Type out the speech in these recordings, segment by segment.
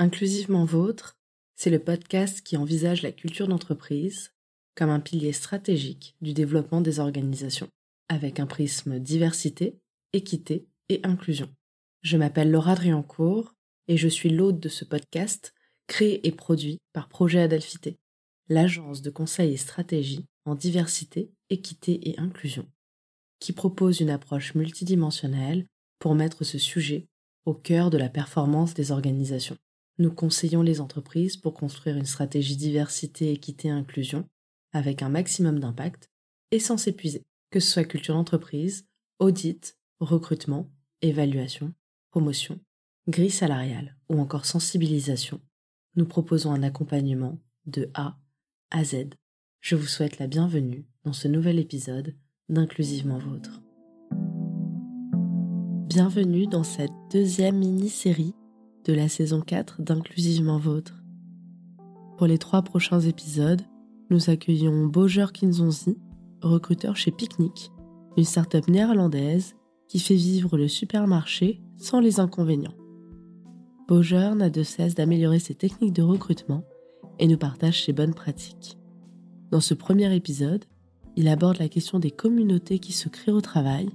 Inclusivement Vôtre, c'est le podcast qui envisage la culture d'entreprise comme un pilier stratégique du développement des organisations, avec un prisme diversité, équité et inclusion. Je m'appelle Laura Driancourt et je suis l'hôte de ce podcast créé et produit par Projet Adelphité, l'agence de conseil et stratégie en diversité, équité et inclusion, qui propose une approche multidimensionnelle pour mettre ce sujet au cœur de la performance des organisations. Nous conseillons les entreprises pour construire une stratégie diversité, équité inclusion avec un maximum d'impact et sans s'épuiser, que ce soit culture d'entreprise, audit, recrutement, évaluation, promotion, grille salariale ou encore sensibilisation. Nous proposons un accompagnement de A à Z. Je vous souhaite la bienvenue dans ce nouvel épisode d'Inclusivement Vôtre. Bienvenue dans cette deuxième mini-série de la saison 4 d'Inclusivement Vôtre. Pour les trois prochains épisodes, nous accueillons Boger Kinzonzi, recruteur chez Picnic, une start-up néerlandaise qui fait vivre le supermarché sans les inconvénients. Boger n'a de cesse d'améliorer ses techniques de recrutement et nous partage ses bonnes pratiques. Dans ce premier épisode, il aborde la question des communautés qui se créent au travail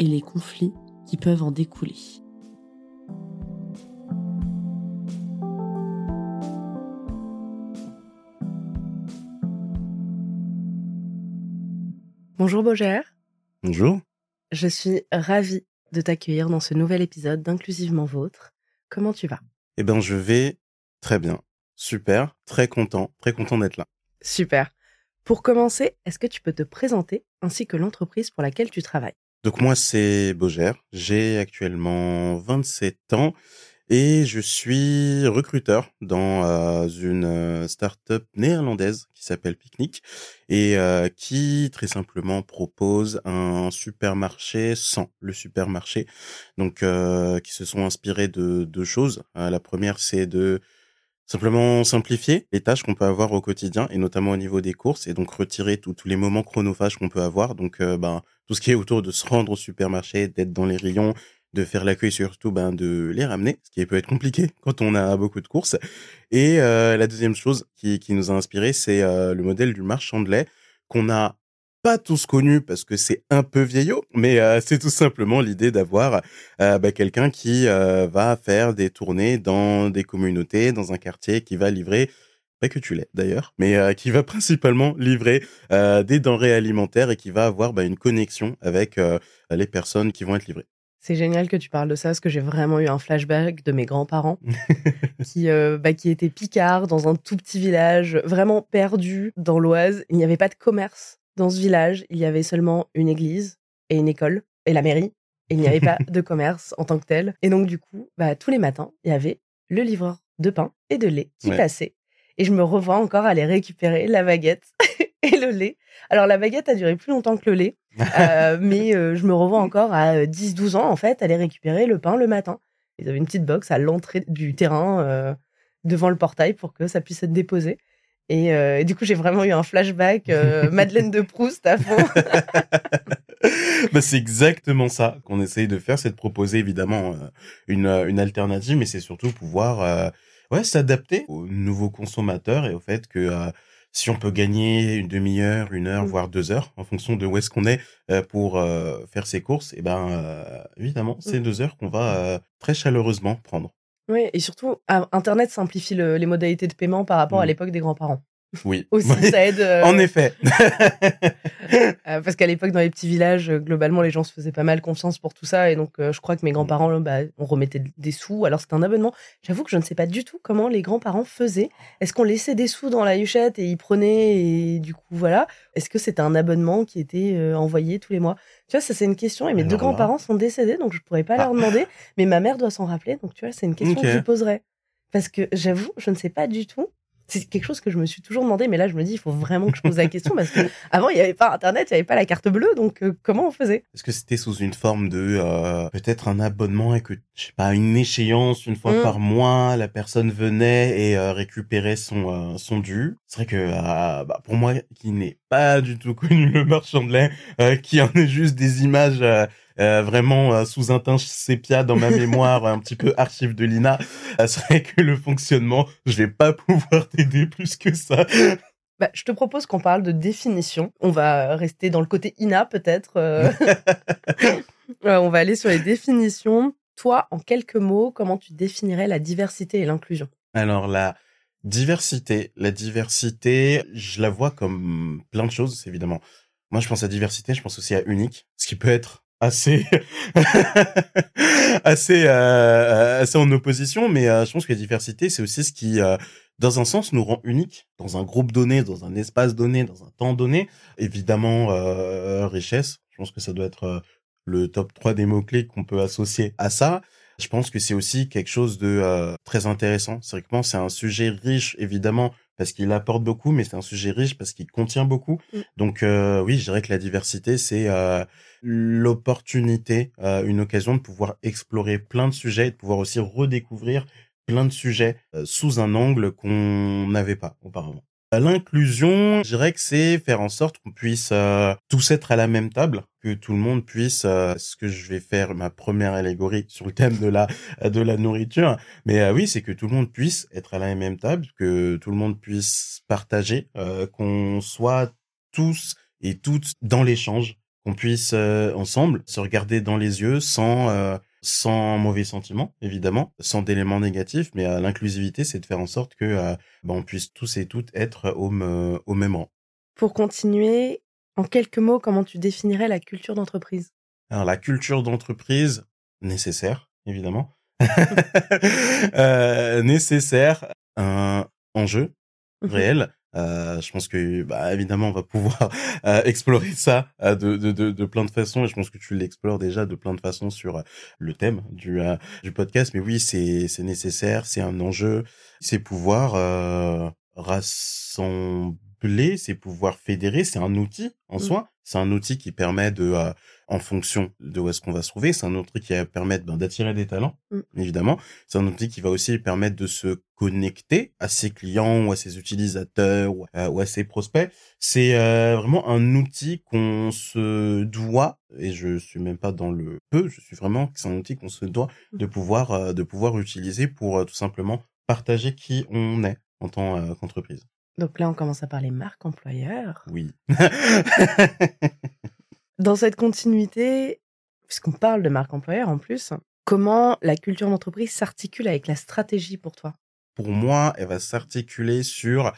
et les conflits qui peuvent en découler. Bonjour Boger. Bonjour. Je suis ravie de t'accueillir dans ce nouvel épisode d'Inclusivement Vôtre. Comment tu vas? Eh bien, je vais très bien. Super, très content, très content d'être là. Super. Pour commencer, est-ce que tu peux te présenter ainsi que l'entreprise pour laquelle tu travailles? Donc moi, c'est Boger. J'ai actuellement 27 ans et je suis recruteur dans euh, une euh, start-up néerlandaise qui s'appelle Picnic et euh, qui très simplement propose un supermarché sans le supermarché. Donc qui se sont inspirés de deux choses. la première, c'est de simplement simplifier les tâches qu'on peut avoir au quotidien et notamment au niveau des courses et donc retirer tous les moments chronophages qu'on peut avoir. Donc ben tout ce qui est autour de se rendre au supermarché, d'être dans les rayons, de faire l'accueil surtout ben, de les ramener, ce qui peut être compliqué quand on a beaucoup de courses. Et euh, la deuxième chose qui, qui nous a inspiré, c'est euh, le modèle du marchand de lait qu'on n'a pas tous connu parce que c'est un peu vieillot, mais euh, c'est tout simplement l'idée d'avoir ben, quelqu'un qui va faire des tournées dans des communautés, dans un quartier, qui va livrer pas que tu l'es d'ailleurs, mais qui va principalement livrer des denrées alimentaires et qui va avoir ben, une connexion avec les personnes qui vont être livrées. C'est génial que tu parles de ça, parce que j'ai vraiment eu un flashback de mes grands-parents qui, euh, bah, qui étaient picards dans un tout petit village, vraiment perdu dans l'Oise. Il n'y avait pas de commerce dans ce village. Il y avait seulement une église et une école et la mairie. Et il n'y avait pas de commerce en tant que tel. Et donc, du coup, bah, tous les matins, il y avait le livreur de pain et de lait qui passait. Et je me revois encore aller récupérer la baguette et le lait. Alors, la baguette a duré plus longtemps que le lait. Euh, mais euh, je me revois encore à 10-12 ans, en fait, aller récupérer le pain le matin. Ils avaient une petite box à l'entrée du terrain euh, devant le portail pour que ça puisse être déposé. Et, du coup, j'ai vraiment eu un flashback Madeleine de Proust à fond. bah, c'est exactement ça qu'on essaye de faire, c'est de proposer évidemment une, une alternative, mais c'est surtout pouvoir ouais, s'adapter aux nouveaux consommateurs et au fait que si on peut gagner une demi-heure, une heure, mmh. voire deux heures, en fonction de où est-ce qu'on est euh, pour euh, faire ses courses, et eh ben euh, évidemment, c'est mmh. deux heures qu'on va très chaleureusement prendre. Oui, et surtout, Internet simplifie les modalités de paiement par rapport à mmh. l'époque des grands-parents. Oui. Aussi, ça aide. Euh, en effet. Euh, parce qu'à l'époque, dans les petits villages, euh, globalement, les gens se faisaient pas mal confiance pour tout ça. Et donc, je crois que mes grands-parents, bah, on remettait des sous. Alors, c'était un abonnement. J'avoue que je ne sais pas du tout comment les grands-parents faisaient. Est-ce qu'on laissait des sous dans la huchette et ils prenaient et du coup, voilà. Est-ce que c'était un abonnement qui était envoyé tous les mois? Tu vois, ça, c'est une question. Et mes deux grands-parents sont décédés, donc je pourrais pas leur ah. demander. Mais ma mère doit s'en rappeler. Donc, tu vois, c'est une question que je poserais. Parce que j'avoue, je ne sais pas du tout c'est quelque chose que je me suis toujours demandé, mais là, je me dis, il faut vraiment que je pose la question parce que avant, il n'y avait pas Internet, il n'y avait pas la carte bleue, donc euh, comment on faisait? Est-ce que c'était sous une forme de euh, peut-être un abonnement et que je sais pas une échéance une fois mmh. par mois, la personne venait et euh, récupérait son son dû? C'est vrai que bah, pour moi, qui n'ai pas du tout connu le marchand de lait, qui en est juste des images vraiment sous un teint sépia dans ma mémoire, un petit peu archive de l'INA. c'est vrai que le fonctionnement, je vais pas pouvoir t'aider plus que ça. Bah, je te propose qu'on parle de définition. On va rester dans le côté INA peut-être. Euh. on va aller sur les définitions. Toi, en quelques mots, comment tu définirais la diversité et l'inclusion? Alors la diversité, la diversité, je la vois comme plein de choses, évidemment. Moi, je pense à diversité, je pense aussi à unique, ce qui peut être assez assez euh, assez en opposition mais euh, je pense que la diversité c'est aussi ce qui dans un sens, nous rend unique dans un groupe donné, dans un espace donné, dans un temps donné. Évidemment, euh, richesse. Je pense que ça doit être euh, le top 3 des mots-clés qu'on peut associer à ça. Je pense que c'est aussi quelque chose de euh, très intéressant. C'est vrai que c'est un sujet riche, évidemment, parce qu'il apporte beaucoup, mais c'est un sujet riche parce qu'il contient beaucoup. Mm. Donc euh, oui, je dirais que la diversité, c'est l'opportunité, une occasion de pouvoir explorer plein de sujets, de pouvoir aussi redécouvrir plein de sujets euh, sous un angle qu'on n'avait pas auparavant. L'inclusion, je dirais que c'est faire en sorte qu'on puisse euh, tous être à la même table, que tout le monde puisse, euh, ce que je vais faire ma première allégorie sur le thème de la de la nourriture, mais oui, c'est que tout le monde puisse être à la même table, que tout le monde puisse partager, qu'on soit tous et toutes dans l'échange, qu'on puisse ensemble se regarder dans les yeux sans sans mauvais sentiments, évidemment, sans d'éléments négatifs, mais euh, l'inclusivité, c'est de faire en sorte que euh, bah, on puisse tous et toutes être au, au même rang. Pour continuer, en quelques mots, comment tu définirais la culture d'entreprise? Alors la culture d'entreprise, nécessaire, évidemment. euh, nécessaire, un enjeu mmh réel, euh, je pense que, bah, évidemment, on va pouvoir euh, explorer ça euh, de, de, de, de, plein de façons. Et je pense que tu l'explores déjà de plein de façons sur le thème du, du podcast. Mais oui, c'est, c'est nécessaire, c'est un enjeu, c'est pouvoir rassembler, c'est pouvoir fédérer, c'est un outil en mmh. soi. C'est un outil qui permet de en fonction de où est-ce qu'on va se trouver. C'est un outil qui va permettre ben, d'attirer des talents, mm. évidemment. C'est un outil qui va aussi permettre de se connecter à ses clients ou à ses utilisateurs ou à, ses prospects. C'est euh, vraiment un outil qu'on se doit, et je suis même pas dans le peu, je suis vraiment, c'est un outil qu'on se doit mm. de pouvoir, euh, de pouvoir utiliser pour euh, tout simplement partager qui on est en tant qu'entreprise. Donc là, on commence à parler marque employeur. Oui. Dans cette continuité, puisqu'on parle de marque employeur en plus, comment la culture d'entreprise s'articule avec la stratégie pour toi? Pour moi, elle va s'articuler sur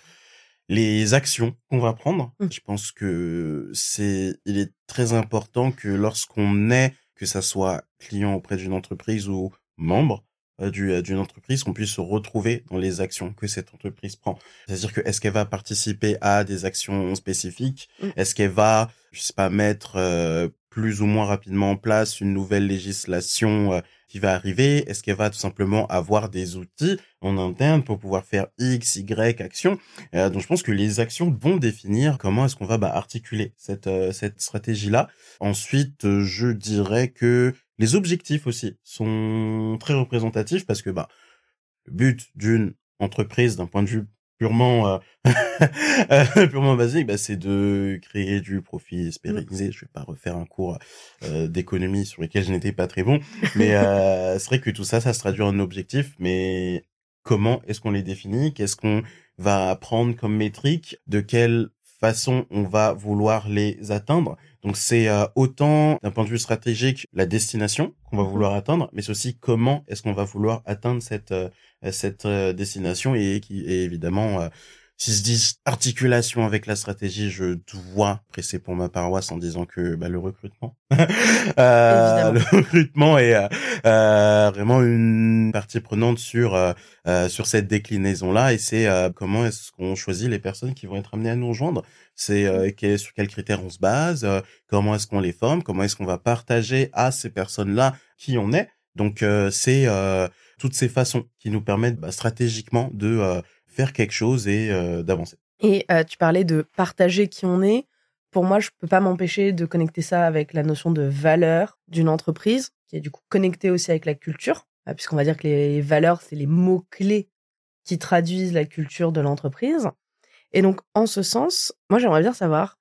les actions qu'on va prendre. Mmh. Je pense que c'est, il est très important que lorsqu'on est, que ça soit client auprès d'une entreprise ou membre, euh, euh, d'une entreprise qu'on puisse se retrouver dans les actions que cette entreprise prend. C'est-à-dire que est-ce qu'elle va participer à des actions spécifiques? Mmh. Est-ce qu'elle va, je sais pas, mettre euh, plus ou moins rapidement en place une nouvelle législation qui va arriver? Est-ce qu'elle va tout simplement avoir des outils en interne pour pouvoir faire X, Y actions Donc je pense que les actions vont définir comment est-ce qu'on va bah, articuler cette cette stratégie-là. Ensuite, je dirais que les objectifs aussi sont très représentatifs parce que bah le but d'une entreprise d'un point de vue purement euh, euh, purement basique, bah, c'est de créer du profit espérisé. Je vais pas refaire un cours euh, d'économie sur lequel je n'étais pas très bon, mais c'est vrai que tout ça, ça se traduit en objectifs. Mais comment est-ce qu'on les définit? Qu'est-ce qu'on va prendre comme métrique? De quelle façon on va vouloir les atteindre? Donc c'est euh, autant d'un point de vue stratégique la destination qu'on va mhm. vouloir atteindre, mais c'est aussi comment est-ce qu'on va vouloir atteindre cette euh, cette euh, destination et qui est évidemment si se dit articulation avec la stratégie, je dois presser pour ma paroisse en disant que bah, le recrutement, euh, le recrutement est euh, euh, vraiment une partie prenante sur euh, sur cette déclinaison là, et c'est comment est-ce qu'on choisit les personnes qui vont être amenées à nous rejoindre? C'est mmh. sur quels critères on se base, comment est-ce qu'on les forme, comment est-ce qu'on va partager à ces personnes là qui on est? Donc c'est toutes ces façons qui nous permettent bah, stratégiquement de faire quelque chose et euh, d'avancer. Et euh, tu parlais de partager qui on est. Pour moi, je peux pas m'empêcher de connecter ça avec la notion de valeur d'une entreprise, qui est du coup connectée aussi avec la culture, euh, puisqu'on va dire que les valeurs, c'est les mots-clés qui traduisent la culture de l'entreprise. Et donc, en ce sens, moi, j'aimerais bien savoir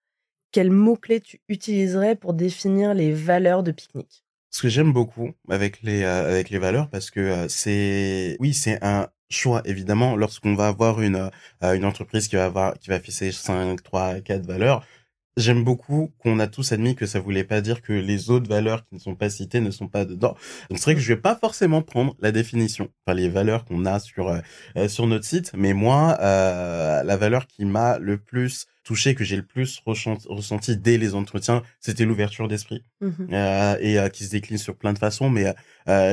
quels mots-clés tu utiliserais pour définir les valeurs de pique-nique? Ce que j'aime beaucoup avec les, euh, avec les valeurs, parce que euh, c'est, oui, c'est un choix, évidemment, lorsqu'on va avoir une, euh, une entreprise qui va avoir, qui va afficher 5, 3, 4 valeurs, j'aime beaucoup qu'on a tous admis que ça voulait pas dire que les autres valeurs qui ne sont pas citées ne sont pas dedans. Donc c'est vrai que je vais pas forcément prendre la définition, enfin les valeurs qu'on a sur euh, sur notre site, mais moi euh, la valeur qui m'a le plus touché, que j'ai le plus ressenti dès les entretiens, c'était l'ouverture d'esprit. Mmh euh, et euh, qui se décline sur plein de façons, mais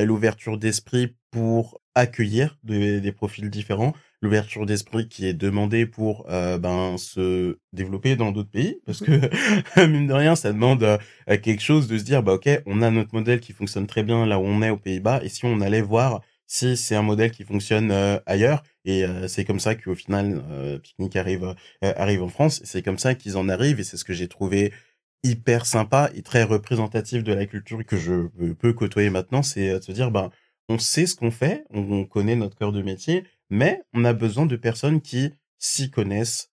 l'ouverture d'esprit pour accueillir des profils différents, l'ouverture d'esprit qui est demandée pour euh, ben se développer dans d'autres pays parce mmh que mine de rien ça demande euh, quelque chose de se dire bah ok on a notre modèle qui fonctionne très bien là où on est aux Pays-Bas et si on allait voir si c'est un modèle qui fonctionne euh, ailleurs et c'est comme ça qu'au final Picnic arrive arrive en France c'est comme ça qu'ils en arrivent et c'est ce que j'ai trouvé hyper sympa et très représentatif de la culture que je peux côtoyer maintenant c'est de se dire ben on sait ce qu'on fait on connaît notre cœur de métier mais on a besoin de personnes qui s'y connaissent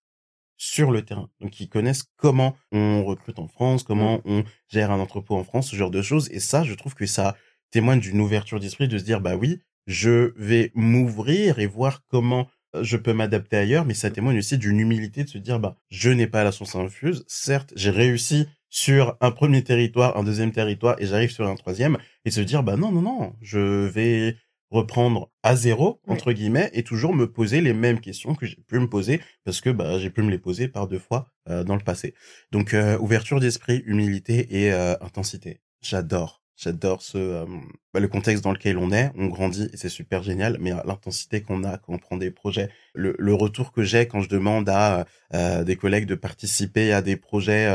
sur le terrain, donc qui connaissent comment on recrute en France, comment mmh. on gère un entrepôt en France, ce genre de choses. Et ça, je trouve que ça témoigne d'une ouverture d'esprit de se dire, bah oui, je vais m'ouvrir et voir comment je peux m'adapter ailleurs, mais ça témoigne aussi d'une humilité de se dire, bah, je n'ai pas la source infuse. Certes, j'ai réussi sur un premier territoire, un deuxième territoire, et j'arrive sur un troisième, et se dire, bah non, non, non, je vais reprendre à zéro entre guillemets et toujours me poser les mêmes questions que j'ai pu me poser parce que bah, j'ai pu me les poser par deux fois euh, dans le passé. Donc euh, ouverture d'esprit, humilité et euh, intensité. J'adore. J'adore ce bah, le contexte dans lequel on est, on grandit et c'est super génial. Mais l'intensité qu'on a quand on prend des projets, le, retour que j'ai quand je demande à des collègues de participer à des projets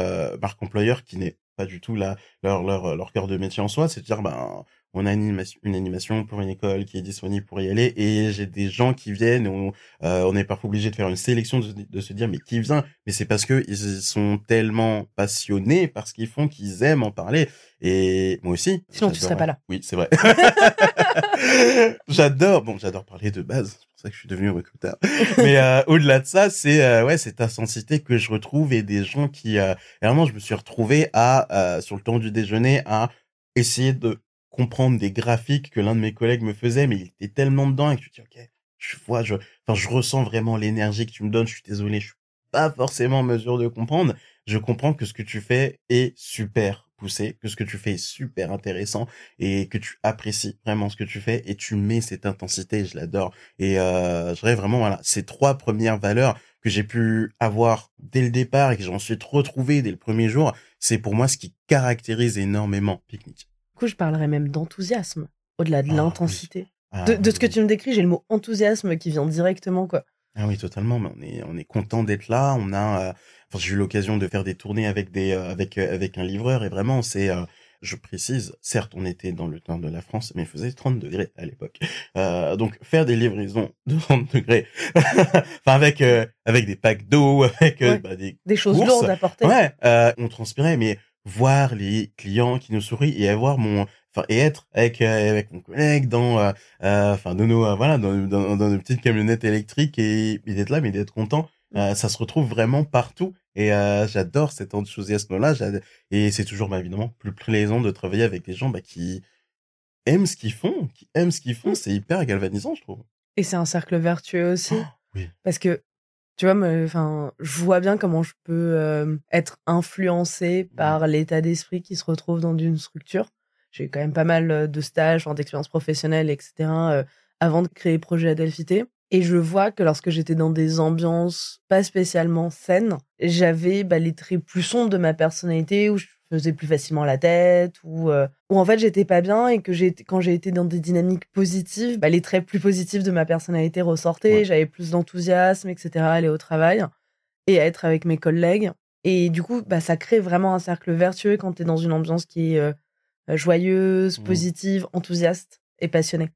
marque employeur qui n'est pas du tout leur leur leur cœur de métier en soi, c'est de dire ben on a une animation, pour une école qui est disponible pour y aller. Et j'ai des gens qui viennent et on, euh, on est parfois obligé de faire une sélection de, se dire mais qui vient? Mais c'est parce que ils sont tellement passionnés par ce qu'ils font qu'ils aiment en parler. Et moi aussi sinon tu serais pas là. Oui c'est vrai. J'adore bon j'adore parler de base c'est pour ça que je suis devenu recruteur. Mais euh, au-delà de ça c'est euh, ouais cette intensité que je retrouve et des gens qui vraiment je me suis retrouvé à sur le temps du déjeuner à essayer de comprendre des graphiques que l'un de mes collègues me faisait, mais il était tellement dedans et que tu dis, ok, je vois, je, enfin, je ressens vraiment l'énergie que tu me donnes. Je suis désolé, je suis pas forcément en mesure de comprendre. Je comprends que ce que tu fais est super poussé, que ce que tu fais est super intéressant et que tu apprécies vraiment ce que tu fais et tu mets cette intensité, je l'adore. Et euh, je dirais vraiment, voilà, ces trois premières valeurs que j'ai pu avoir dès le départ et que j'en suis retrouvé dès le premier jour, c'est pour moi ce qui caractérise énormément Picnic coup, je parlerais même d'enthousiasme, au-delà de ah l'intensité. Ah de, ce que tu me décris, j'ai le mot enthousiasme qui vient directement, quoi. Ah oui, totalement. Mais on est, on est content d'être là. On a, euh, enfin, j'ai eu l'occasion de faire des tournées avec des, euh, avec, euh, avec un livreur et vraiment, c'est, je précise, certes, on était dans le temps de la France, mais il faisait 30 degrés à l'époque. donc, faire des livraisons de 30 degrés, enfin, avec, avec des packs d'eau, avec bah, des, des choses lourdes à porter. Ouais, on transpirait, mais voir les clients qui nous sourient et avoir mon enfin et être avec euh, avec mon collègue dans euh, euh, enfin de nos voilà dans, dans, dans une petite camionnette électrique et, d'être là mais d'être content mmh. ça se retrouve vraiment partout et j'adore cet enthousiasme là et c'est toujours bah, évidemment plus plaisant de travailler avec des gens bah, qui aiment ce qu'ils font qui aiment ce qu'ils font mmh. c'est hyper galvanisant je trouve et c'est un cercle vertueux aussi oh, oui. parce que tu vois, enfin, je vois bien comment je peux euh, être influencé mmh. par l'état d'esprit qui se retrouve dans une structure. J'ai eu quand même pas mal euh, de stages, d'expériences professionnelles, etc. Euh, avant de créer Projet Adelphité. Et je vois que lorsque j'étais dans des ambiances pas spécialement saines, j'avais bah, les traits plus sombres de ma personnalité, où je faisais plus facilement la tête ou euh, ou en fait j'étais pas bien et que j'ai quand j'ai été dans des dynamiques positives bah, les traits plus positifs de ma personnalité ressortaient. J'avais plus d'enthousiasme etc à aller au travail et à être avec mes collègues. Et du coup bah ça crée vraiment un cercle vertueux quand tu es dans une ambiance qui est euh, joyeuse mmh. positive enthousiaste et passionnée.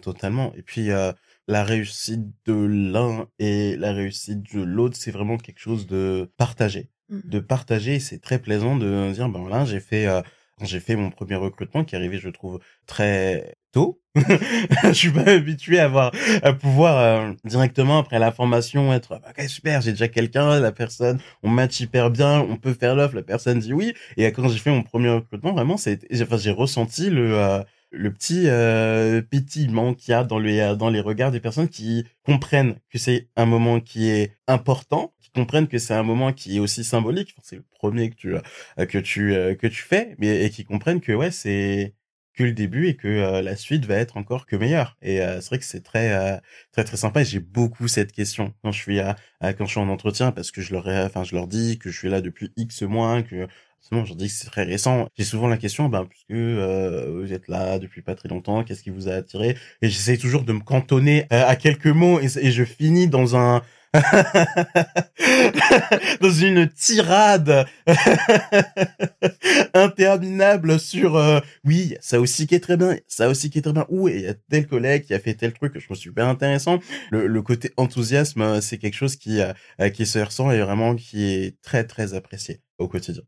Totalement. Et puis euh, la réussite de l'un et la réussite de l'autre c'est vraiment quelque chose de partagé Mmh. de partager. C'est très plaisant de dire, ben là, j'ai fait, euh, j'ai fait mon premier recrutement qui est arrivé, je trouve, très tôt. je suis pas habitué à avoir à pouvoir euh, directement après la formation être bah, ok super j'ai déjà quelqu'un la personne on match hyper bien on peut faire l'offre la personne dit oui et quand j'ai fait mon premier recrutement vraiment c'est enfin j'ai ressenti le euh, le petit euh, pétillement qu'il y a dans les dans les regards des personnes qui comprennent que c'est un moment qui est important qui comprennent que c'est un moment qui est aussi symbolique c'est le premier que tu euh, que tu que tu fais mais et qui comprennent que ouais c'est que le début et que euh, la suite va être encore que meilleure. Et euh, c'est vrai que c'est très euh, très très sympa et j'ai beaucoup cette question quand je suis à, quand je suis en entretien parce que je leur enfin je leur dis que je suis là depuis X mois que Sinon, je dis que c'est très récent. J'ai souvent la question, ben, puisque vous êtes là depuis pas très longtemps, qu'est-ce qui vous a attiré? Et j'essaie toujours de me cantonner à quelques mots et, je finis dans un dans une tirade interminable sur euh, oui ça aussi qui est très bien ça aussi qui est très bien. Ou il y a tel collègue qui a fait tel truc je me super intéressant. Le, le côté enthousiasme euh, c'est quelque chose qui euh, qui se ressent et vraiment qui est très très apprécié au quotidien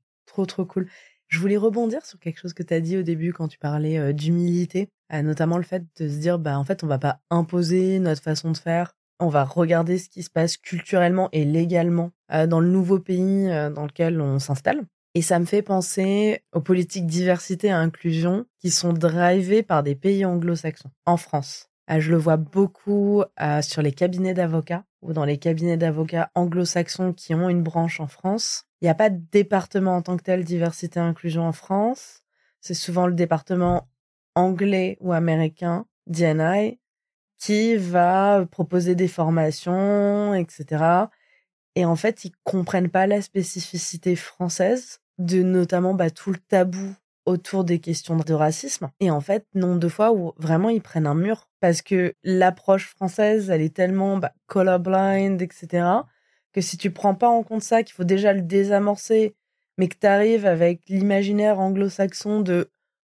trop trop cool je voulais rebondir sur quelque chose que tu as dit au début quand tu parlais d'humilité, notamment le fait de se dire bah en fait on va pas imposer notre façon de faire on va regarder ce qui se passe culturellement et légalement euh, dans le nouveau pays euh, dans lequel on s'installe. Et ça me fait penser aux politiques diversité et inclusion qui sont drivées par des pays anglo-saxons. En France, euh, je le vois beaucoup sur les cabinets d'avocats ou dans les cabinets d'avocats anglo-saxons qui ont une branche en France. Il n'y a pas de département en tant que tel diversité et inclusion en France. C'est souvent le département anglais ou américain, DNI, qui va proposer des formations, etc. Et en fait, ils comprennent pas la spécificité française de notamment bah, tout le tabou autour des questions de racisme. Et en fait, nombre de fois où vraiment ils prennent un mur parce que l'approche française, elle est tellement bah, colorblind, etc. que si tu prends pas en compte ça, qu'il faut déjà le désamorcer, mais que tu arrives avec l'imaginaire anglo-saxon de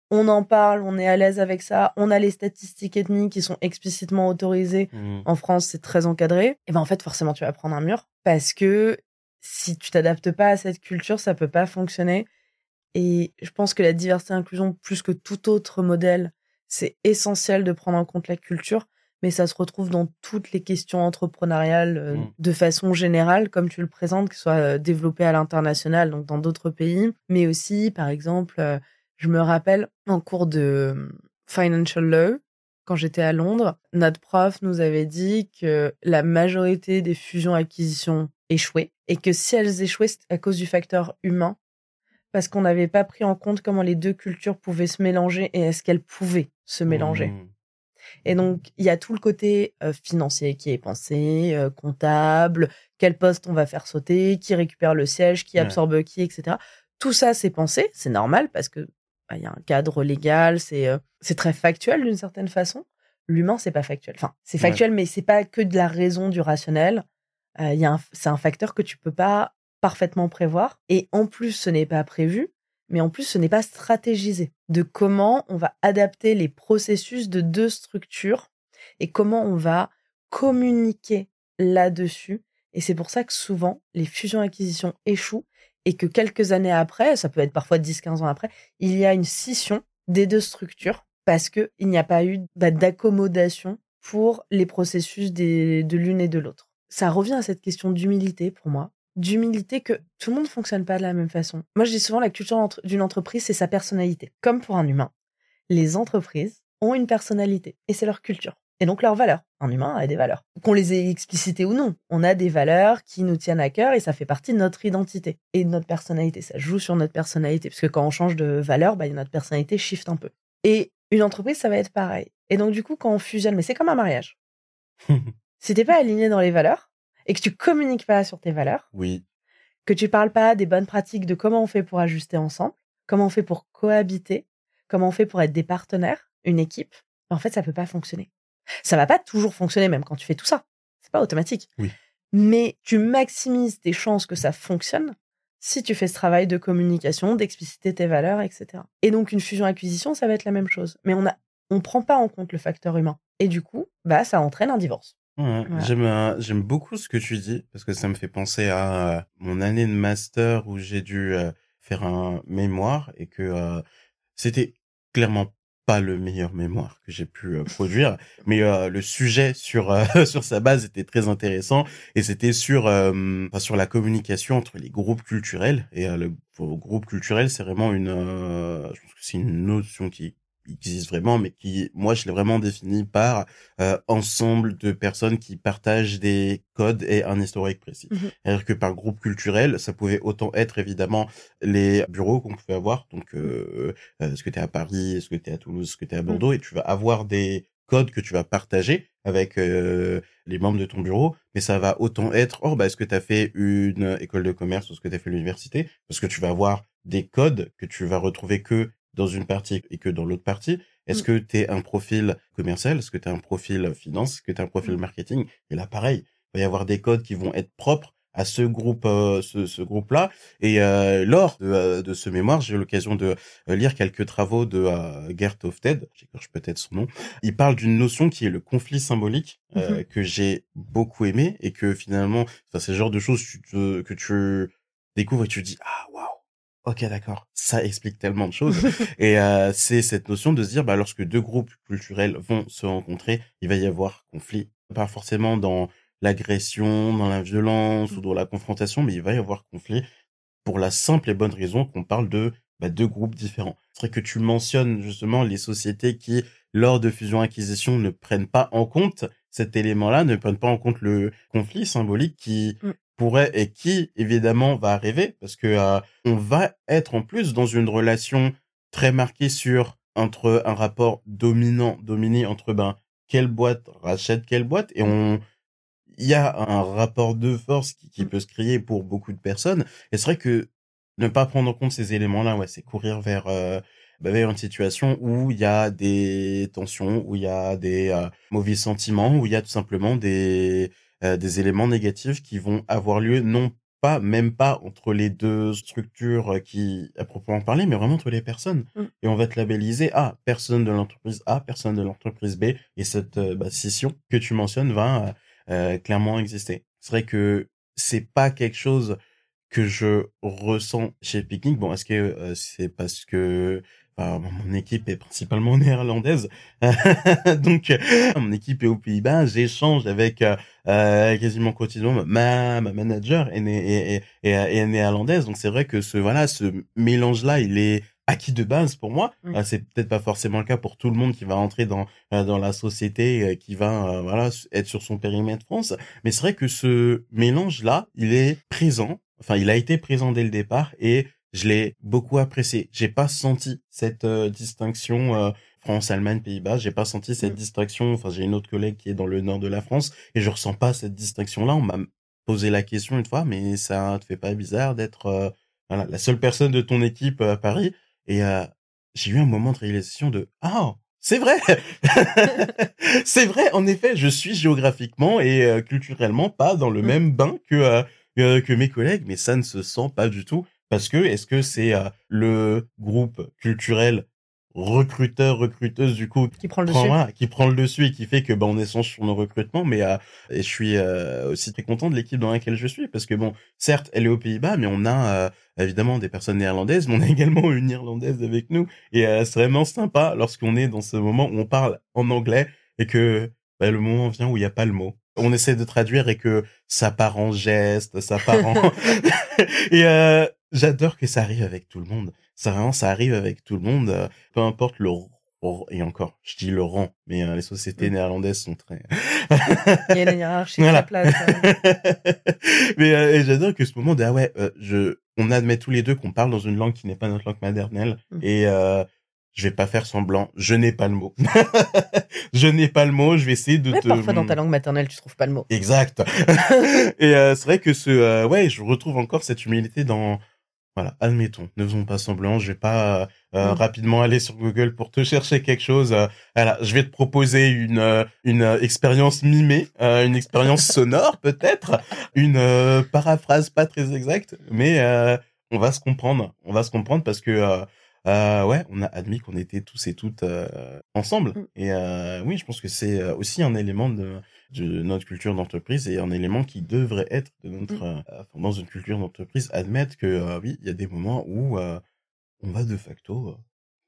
on en parle, on est à l'aise avec ça, on a les statistiques ethniques qui sont explicitement autorisées. Mmh. En France, c'est très encadré. Et ben en fait, forcément, tu vas prendre un mur parce que si tu t'adaptes pas à cette culture, ça peut pas fonctionner. Et je pense que la diversité et inclusion, plus que tout autre modèle, c'est essentiel de prendre en compte la culture, mais ça se retrouve dans toutes les questions entrepreneuriales euh, mmh. de façon générale, comme tu le présentes, que ce soit euh, développé à l'international, donc dans d'autres pays, mais aussi, par exemple, euh, je me rappelle en cours de Financial Law, quand j'étais à Londres, notre prof nous avait dit que la majorité des fusions-acquisitions échouaient et que si elles échouaient, c'était à cause du facteur humain, parce qu'on n'avait pas pris en compte comment les deux cultures pouvaient se mélanger et est-ce qu'elles pouvaient se mélanger. Mmh. Et donc, il y a tout le côté euh, financier qui est pensé, euh, comptable, quel poste on va faire sauter, qui récupère le siège, qui absorbe qui, etc. Tout ça, c'est pensé, c'est normal parce que bah, il y a un cadre légal, c'est euh, c'est très factuel d'une certaine façon. L'humain, c'est pas factuel. Enfin, c'est factuel, mais c'est pas que de la raison, du rationnel. Il y a c'est un facteur que tu peux pas parfaitement prévoir. Et en plus, ce n'est pas prévu, mais en plus, ce n'est pas stratégisé. De comment on va adapter les processus de deux structures et comment on va communiquer là-dessus. Et c'est pour ça que souvent, les fusions-acquisitions échouent et que quelques années après, ça peut être parfois 10-15 ans après, il y a une scission des deux structures parce qu'il n'y a pas eu bah, d'accommodation pour les processus de l'une et de l'autre. Ça revient à cette question d'humilité pour moi, d'humilité que tout le monde ne fonctionne pas de la même façon. Moi, je dis souvent la culture d'une entreprise, c'est sa personnalité. Comme pour un humain, les entreprises ont une personnalité et c'est leur culture et donc leurs valeurs. Un humain a des valeurs. Qu'on les ait explicitées ou non, on a des valeurs qui nous tiennent à cœur et ça fait partie de notre identité et de notre personnalité. Ça joue sur notre personnalité parce que quand on change de valeur, bah, notre personnalité shift un peu. Et une entreprise, ça va être pareil. Et donc du coup, quand on fusionne, mais c'est comme un mariage. si t'es pas aligné dans les valeurs et que tu communiques pas sur tes valeurs, oui. que tu parles pas des bonnes pratiques de comment on fait pour ajuster ensemble, comment on fait pour cohabiter, comment on fait pour être des partenaires, une équipe, en fait, ça peut pas fonctionner. Ça va pas toujours fonctionner même quand tu fais tout ça. C'est pas automatique. Oui. Mais tu maximises tes chances que ça fonctionne si tu fais ce travail de communication, d'expliciter tes valeurs, etc. Et donc une fusion-acquisition, ça va être la même chose. Mais on a, on prend pas en compte le facteur humain. Et du coup, bah ça entraîne un divorce. J'aime j'aime beaucoup ce que tu dis parce que ça me fait penser à euh, mon année de master où j'ai dû euh, faire un mémoire et que euh, c'était clairement pas le meilleur mémoire que j'ai pu produire, mais le sujet sur sur sa base était très intéressant et c'était sur sur la communication entre les groupes culturels et le groupe culturel c'est vraiment une je pense que c'est une notion qui existe vraiment, mais qui, moi, je l'ai vraiment défini par euh, ensemble de personnes qui partagent des codes et un historique précis. Mmh C'est-à-dire que par groupe culturel, ça pouvait autant être évidemment les bureaux qu'on pouvait avoir. Donc, euh, euh, est-ce que tu es à Paris, est-ce que tu es à Toulouse, est-ce que tu es à mmh. Bordeaux, et tu vas avoir des codes que tu vas partager avec les membres de ton bureau, mais ça va autant être, oh, bah, est-ce que tu as fait une école de commerce ou est-ce que tu as fait l'université? Parce que tu vas avoir des codes que tu vas retrouver que dans une partie et que dans l'autre partie Est-ce mmh. que tu es un profil commercial Est-ce que tu es un profil finance Est-ce que tu es un profil mmh. marketing? Et là, pareil, il va y avoir des codes qui vont être propres à ce groupe euh, ce, ce groupe là et euh, lors de, euh, de, ce mémoire j'ai eu l'occasion de lire quelques travaux de Gert Hofstede j'écorche peut-être son nom il parle d'une notion qui est le conflit symbolique mmh que j'ai beaucoup aimé et que finalement c'est le genre de choses que tu découvres et tu dis ah waouh ok d'accord, ça explique tellement de choses. et euh, c'est cette notion de se dire, bah, lorsque deux groupes culturels vont se rencontrer, il va y avoir conflit, pas forcément dans l'agression, dans la violence ou dans la confrontation, mais il va y avoir conflit pour la simple et bonne raison qu'on parle de bah, deux groupes différents. C'est vrai que tu mentionnes justement les sociétés qui, lors de fusion-acquisition, ne prennent pas en compte cet élément-là, ne prennent pas en compte le conflit symbolique qui mmh pourrait et qui évidemment va arriver parce que euh, on va être en plus dans une relation très marquée sur entre un rapport dominant dominé entre ben quelle boîte rachète quelle boîte et on il y a un rapport de force qui, qui, peut se créer pour beaucoup de personnes et c'est vrai que ne pas prendre en compte ces éléments là ouais c'est courir vers euh, bah, vers une situation où il y a des tensions où il y a des euh, mauvais sentiments où il y a tout simplement des euh, des éléments négatifs qui vont avoir lieu non pas même pas entre les deux structures qui à proprement parler mais vraiment entre les personnes. Mmh. et on va te labelliser ah personne de l'entreprise A personne de l'entreprise B. Et cette euh, bah, scission que tu mentionnes va euh, clairement exister. C'est vrai que c'est pas quelque chose que je ressens chez Picnic. Bon est-ce que c'est parce que mon équipe est principalement néerlandaise, donc mon équipe est aux Pays-Bas. J'échange avec euh, euh, quasiment quotidiennement ma, ma manager est, est, est, est, néerlandaise, donc c'est vrai que ce voilà ce mélange là, il est acquis de base pour moi. Euh, c'est peut-être pas forcément le cas pour tout le monde qui va entrer dans dans la société, qui va voilà être sur son périmètre France, mais c'est vrai que ce mélange là, il est présent. Enfin, il a été présent dès le départ et je l'ai beaucoup apprécié. J'ai pas senti cette euh, distinction euh, France, Allemagne, Pays-Bas. J'ai pas senti cette mmh. distinction. Enfin, j'ai une autre collègue qui est dans le nord de la France et je ressens pas cette distinction-là. On m'a posé la question une fois, mais ça te fait pas bizarre d'être euh, voilà, la seule personne de ton équipe à Paris Et j'ai eu un moment de réalisation de ah. c'est vrai, c'est vrai. En effet, je suis géographiquement et culturellement pas dans le mmh. même bain que que mes collègues, mais ça ne se sent pas du tout. Parce que est-ce que c'est euh, le groupe culturel recruteur recruteuse du coup qui prend le dessus. qui prend le dessus et qui fait que bah on échange sur nos recrutements mais euh, et je suis euh, aussi très content de l'équipe dans laquelle je suis parce que bon certes elle est aux Pays-Bas mais on a évidemment des personnes néerlandaises mais on a également une irlandaise avec nous et c'est vraiment sympa lorsqu'on est dans ce moment où on parle en anglais et que bah, le moment vient où il n'y a pas le mot. On essaie de traduire et que ça part en geste, ça part en... et euh, j'adore que ça arrive avec tout le monde. Ça vraiment, ça arrive avec tout le monde, euh, peu importe le et encore, je dis le rang, mais euh, les sociétés mm. néerlandaises sont très. Il y a une hiérarchie voilà. place. mais j'adore que ce moment de ah ouais, je, on admet tous les deux qu'on parle dans une langue qui n'est pas notre langue maternelle mm. et je vais pas faire semblant, je n'ai pas le mot. je n'ai pas le mot, je vais essayer de te... Parfois dans ta langue maternelle, tu trouves pas le mot. Exact. et euh, c'est vrai que ce, euh, ouais, je retrouve encore cette humilité dans, voilà, admettons, ne faisons pas semblant, je vais pas euh, mm. rapidement aller sur Google pour te chercher quelque chose. voilà, je vais te proposer une une expérience mimée, une expérience sonore peut-être, une paraphrase pas très exacte, mais on va se comprendre, on va se comprendre parce que euh, ouais, on a admis qu'on était tous et toutes euh, ensemble. Mmh. Et euh, oui, je pense que c'est euh, aussi un élément de, de notre culture d'entreprise et un élément qui devrait être de notre mmh. euh, dans une culture d'entreprise admettre que oui, il y a des moments où on va de facto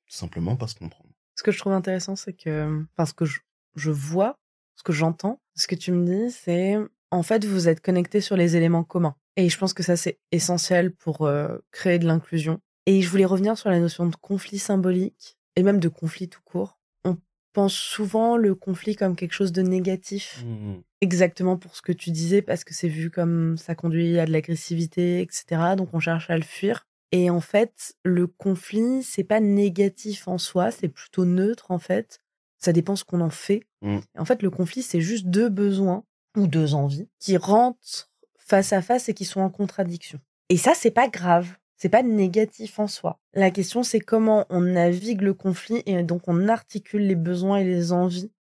simplement pas se comprendre. Ce que je trouve intéressant, c'est que, parce que je, je vois, ce que j'entends, ce que tu me dis, c'est en fait, vous êtes connectés sur les éléments communs. Et je pense que ça, c'est essentiel pour euh, créer de l'inclusion. Et je voulais revenir sur la notion de conflit symbolique, et même de conflit tout court. Pense souvent le conflit comme quelque chose de négatif, Mmh. exactement pour ce que tu disais, parce que c'est vu comme ça conduit à de l'agressivité, etc. Donc on cherche à le fuir. Et en fait, le conflit, c'est pas négatif en soi, c'est plutôt neutre en fait. Ça dépend ce qu'on en fait. Mm. En fait, le conflit, c'est juste deux besoins ou deux envies qui rentrent face à face et qui sont en contradiction. Et ça, c'est pas grave. C'est pas négatif en soi. La question, c'est comment on navigue le conflit et donc on articule les besoins et les envies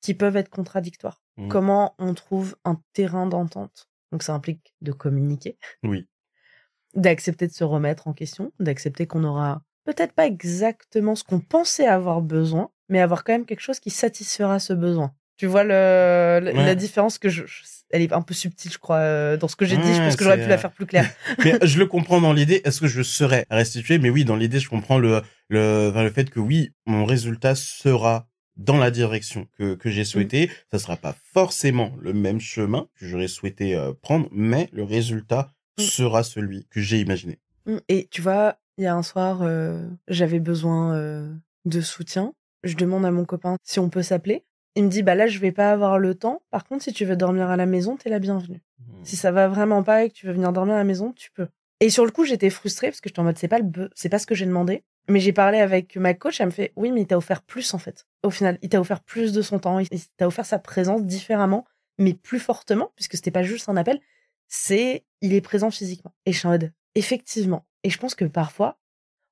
qui peuvent être contradictoires. Mm. Comment on trouve un terrain d'entente. Donc ça implique de communiquer, Oui. d'accepter de se remettre en question, d'accepter qu'on aura peut-être pas exactement ce qu'on pensait avoir besoin, mais avoir quand même quelque chose qui satisfera ce besoin. Tu vois le, la, Ouais. la différence que je, je- elle est un peu subtile, je crois, euh, dans ce que j'ai dit. Je pense que j'aurais pu la euh, faire plus claire. mais je le comprends dans l'idée. Est-ce que je serais restitué? Mais oui, dans l'idée, je comprends le le enfin, le fait que oui, mon résultat sera dans la direction que que j'ai souhaité. Ça sera pas forcément le même chemin que j'aurais souhaité euh, prendre, mais le résultat Mm. sera celui que j'ai imaginé. Mm. Et tu vois, il y a un soir, euh, j'avais besoin euh, de soutien. Je demande à mon copain si on peut s'appeler. Il me dit, bah là, je vais pas avoir le temps. Par contre, si tu veux dormir à la maison, t'es la bienvenue. Si ça va vraiment pas et que tu veux venir dormir à la maison, tu peux. Et sur le coup, j'étais frustrée parce que j'étais en mode, c'est pas le, c'est pas ce que j'ai demandé. Mais j'ai parlé avec ma coach, elle me fait, oui, mais il t'a offert plus, en fait. Au final, il t'a offert plus de son temps. Il il t'a offert sa présence différemment, mais plus fortement, puisque c'était pas juste un appel. C'est, il est présent physiquement. Et je suis en mode, effectivement. Et je pense que parfois,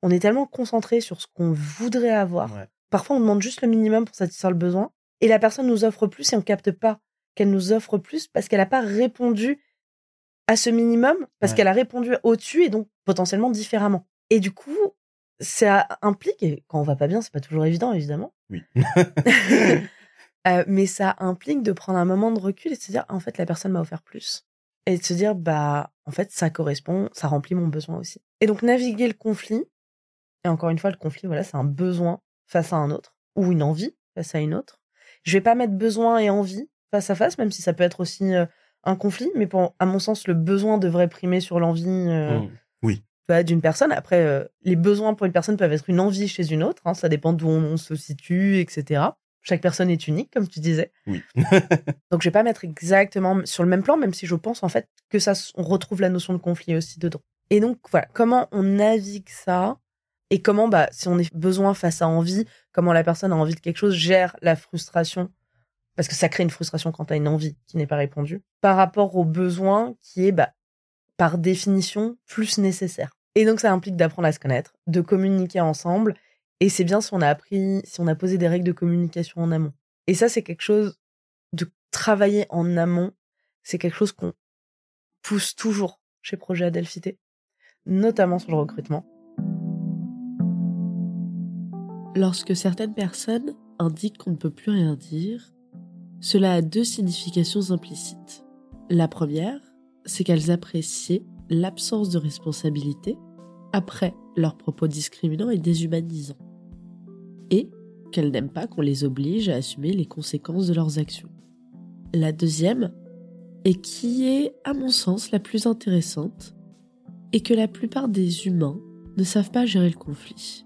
on est tellement concentré sur ce qu'on voudrait avoir. Ouais. Parfois, on demande juste le minimum pour satisfaire le besoin. Et la personne nous offre plus et on capte pas qu'elle nous offre plus parce qu'elle n'a pas répondu à ce minimum, parce Ouais. qu'elle a répondu au-dessus et donc potentiellement différemment. Et du coup, ça implique, et quand on va pas bien, c'est pas toujours évident, évidemment, Oui. euh, mais ça implique de prendre un moment de recul et de se dire, en fait, la personne m'a offert plus. Et de se dire, bah, en fait, ça correspond, ça remplit mon besoin aussi. Et donc, naviguer le conflit, et encore une fois, le conflit, voilà, c'est un besoin face à un autre, ou une envie face à une autre. Je vais pas mettre besoin et envie face à face, même si ça peut être aussi euh, un conflit, mais pour, à mon sens, le besoin devrait primer sur l'envie euh, Mm. Oui. vois, d'une personne. Après, euh, les besoins pour une personne peuvent être une envie chez une autre, hein, ça dépend d'où on, on se situe, etc. Chaque personne est unique, comme tu disais. Oui. Donc, je vais pas mettre exactement sur le même plan, même si je pense en fait que ça, on retrouve la notion de conflit aussi dedans. Et donc, voilà, comment on navigue ça et comment, bah, si on est besoin face à envie, comment la personne a envie de quelque chose gère la frustration, parce que ça crée une frustration quand tu une envie qui n'est pas répondue, par rapport au besoin qui est, bah, par définition, plus nécessaire. Et donc, ça implique d'apprendre à se connaître, de communiquer ensemble. Et c'est bien si on a appris, si on a posé des règles de communication en amont. Et ça, c'est quelque chose de travailler en amont. C'est quelque chose qu'on pousse toujours chez Projet Adelphité, notamment sur le recrutement. Lorsque certaines personnes indiquent qu'on ne peut plus rien dire, cela a deux significations implicites. La première, c'est qu'elles apprécient l'absence de responsabilité après leurs propos discriminants et déshumanisants, et qu'elles n'aiment pas qu'on les oblige à assumer les conséquences de leurs actions. La deuxième, et qui est, à mon sens, la plus intéressante, est que la plupart des humains ne savent pas gérer le conflit.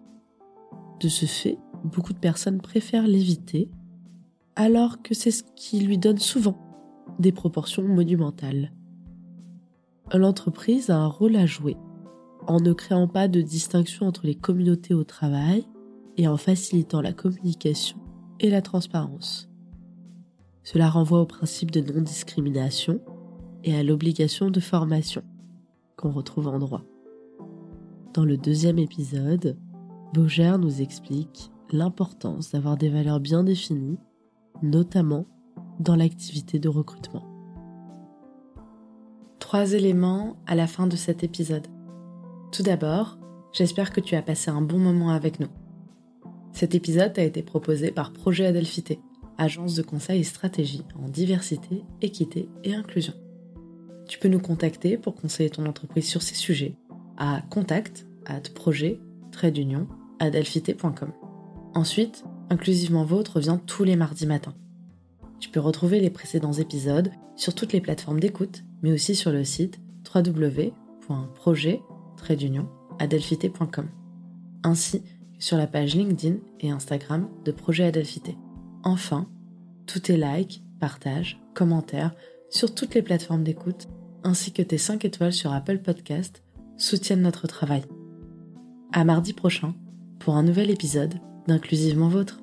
De ce fait, beaucoup de personnes préfèrent l'éviter, alors que c'est ce qui lui donne souvent des proportions monumentales. L'entreprise a un rôle à jouer en ne créant pas de distinction entre les communautés au travail et en facilitant la communication et la transparence. Cela renvoie au principe de non-discrimination et à l'obligation de formation qu'on retrouve en droit. Dans le deuxième épisode, Baugère nous explique l'importance d'avoir des valeurs bien définies, notamment dans l'activité de recrutement. Trois éléments à la fin de cet épisode. Tout d'abord, j'espère que tu as passé un bon moment avec nous. Cet épisode a été proposé par Projet Adelphité, agence de conseil et stratégie en diversité, équité et inclusion. Tu peux nous contacter pour conseiller ton entreprise sur ces sujets à contact at projet adelphité.com. Ensuite, Inclusivement Vôtre revient tous les mardis matins. Tu peux retrouver les précédents épisodes sur toutes les plateformes d'écoute, mais aussi sur le site www.projet-adelphité.com, ainsi que sur la page LinkedIn et Instagram de Projet Adelphité. Enfin, tous tes likes, partages, commentaires sur toutes les plateformes d'écoute, ainsi que tes 5 étoiles sur Apple Podcast soutiennent notre travail. À mardi prochain pour un nouvel épisode d'Inclusivement Vôtre.